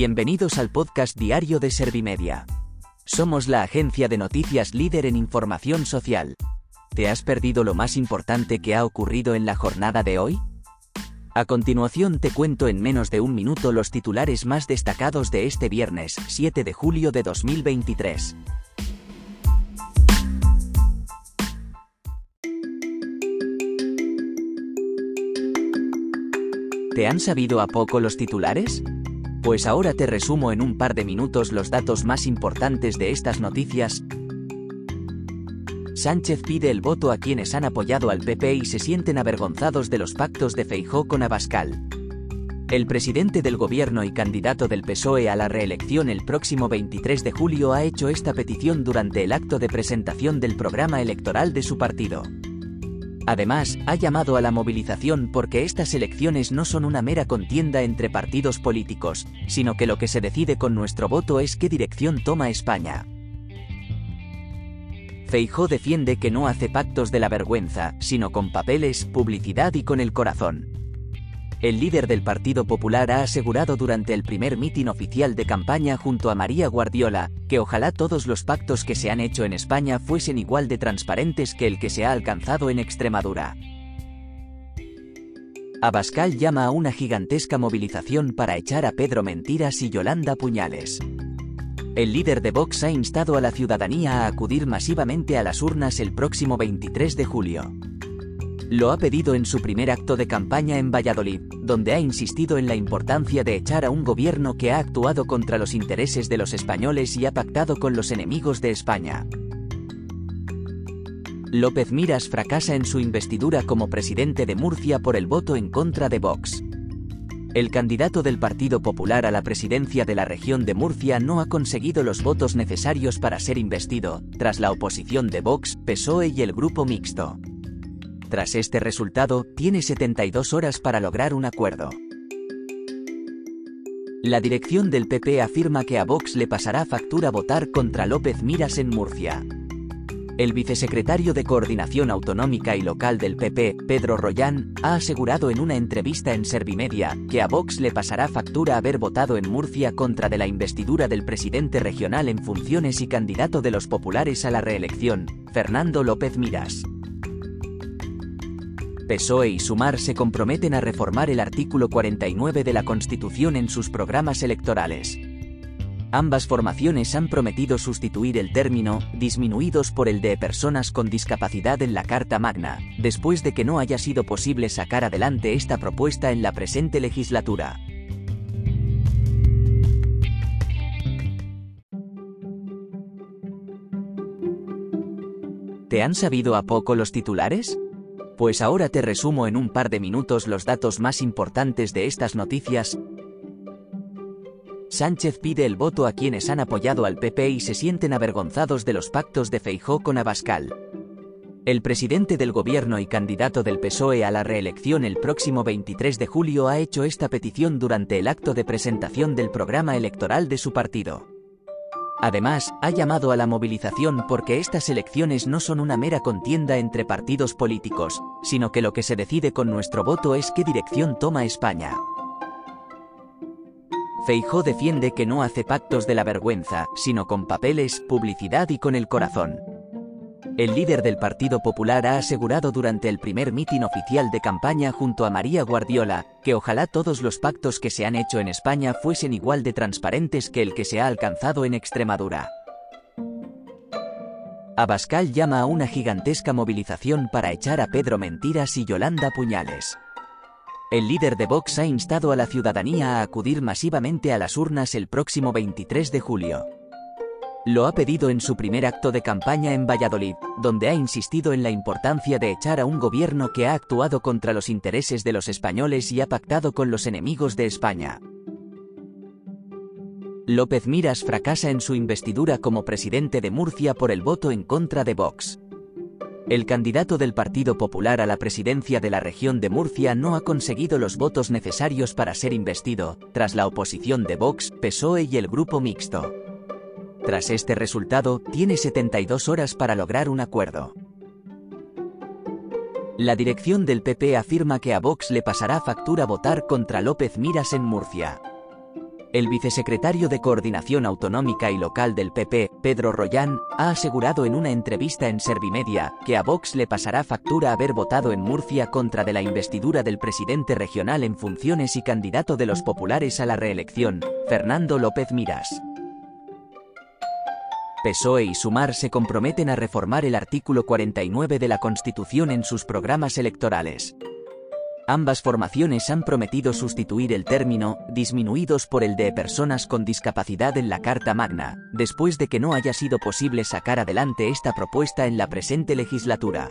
Bienvenidos al podcast diario de Servimedia. Somos la agencia de noticias líder en información social. ¿Te has perdido lo más importante que ha ocurrido en la jornada de hoy? A continuación te cuento en menos de un minuto los titulares más destacados de este viernes 7 de julio de 2023. ¿Te han sabido a poco los titulares? Pues ahora te resumo en un par de minutos los datos más importantes de estas noticias. Sánchez pide el voto a quienes han apoyado al PP y se sienten avergonzados de los pactos de Feijó con Abascal. El presidente del gobierno y candidato del PSOE a la reelección el próximo 23 de julio ha hecho esta petición durante el acto de presentación del programa electoral de su partido. Además, ha llamado a la movilización porque estas elecciones no son una mera contienda entre partidos políticos, sino que lo que se decide con nuestro voto es qué dirección toma España. Feijó defiende que no hace pactos de la vergüenza, sino con papeles, publicidad y con el corazón. El líder del Partido Popular ha asegurado durante el primer mitin oficial de campaña junto a María Guardiola, que ojalá todos los pactos que se han hecho en España fuesen igual de transparentes que el que se ha alcanzado en Extremadura. Abascal llama a una gigantesca movilización para echar a Pedro Mentiras y Yolanda Puñales. El líder de Vox ha instado a la ciudadanía a acudir masivamente a las urnas el próximo 23 de julio. Lo ha pedido en su primer acto de campaña en Valladolid, donde ha insistido en la importancia de echar a un gobierno que ha actuado contra los intereses de los españoles y ha pactado con los enemigos de España. López Miras fracasa en su investidura como presidente de Murcia por el voto en contra de Vox. El candidato del Partido Popular a la presidencia de la región de Murcia no ha conseguido los votos necesarios para ser investido, tras la oposición de Vox, PSOE y el Grupo Mixto. Tras este resultado, tiene 72 horas para lograr un acuerdo. La dirección del PP afirma que a Vox le pasará factura votar contra López Miras en Murcia. El vicesecretario de Coordinación Autonómica y Local del PP, Pedro Royán, ha asegurado en una entrevista en Servimedia que a Vox le pasará factura haber votado en Murcia contra de la investidura del presidente regional en funciones y candidato de los populares a la reelección, Fernando López Miras. PSOE y Sumar se comprometen a reformar el artículo 49 de la Constitución en sus programas electorales. Ambas formaciones han prometido sustituir el término disminuidos por el de personas con discapacidad en la Carta Magna, después de que no haya sido posible sacar adelante esta propuesta en la presente legislatura. ¿Te han sabido a poco los titulares? Pues ahora te resumo en un par de minutos los datos más importantes de estas noticias. Sánchez pide el voto a quienes han apoyado al PP y se sienten avergonzados de los pactos de Feijó con Abascal. El presidente del gobierno y candidato del PSOE a la reelección el próximo 23 de julio ha hecho esta petición durante el acto de presentación del programa electoral de su partido. Además, ha llamado a la movilización porque estas elecciones no son una mera contienda entre partidos políticos, sino que lo que se decide con nuestro voto es qué dirección toma España. Feijó defiende que no hace pactos de la vergüenza, sino con papeles, publicidad y con el corazón. El líder del Partido Popular ha asegurado durante el primer mitin oficial de campaña junto a María Guardiola, que ojalá todos los pactos que se han hecho en España fuesen igual de transparentes que el que se ha alcanzado en Extremadura. Abascal llama a una gigantesca movilización para echar a Pedro Mentiras y Yolanda Puñales. El líder de Vox ha instado a la ciudadanía a acudir masivamente a las urnas el próximo 23 de julio. Lo ha pedido en su primer acto de campaña en Valladolid, donde ha insistido en la importancia de echar a un gobierno que ha actuado contra los intereses de los españoles y ha pactado con los enemigos de España. López Miras fracasa en su investidura como presidente de Murcia por el voto en contra de Vox. El candidato del Partido Popular a la presidencia de la región de Murcia no ha conseguido los votos necesarios para ser investido, tras la oposición de Vox, PSOE y el Grupo Mixto. Tras este resultado, tiene 72 horas para lograr un acuerdo. La dirección del PP afirma que a Vox le pasará factura votar contra López Miras en Murcia. El vicesecretario de Coordinación Autonómica y Local del PP, Pedro Royán, ha asegurado en una entrevista en Servimedia que a Vox le pasará factura haber votado en Murcia contra de la investidura del presidente regional en funciones y candidato de los populares a la reelección, Fernando López Miras. PSOE y Sumar se comprometen a reformar el artículo 49 de la Constitución en sus programas electorales. Ambas formaciones han prometido sustituir el término disminuidos por el de personas con discapacidad en la Carta Magna, después de que no haya sido posible sacar adelante esta propuesta en la presente legislatura.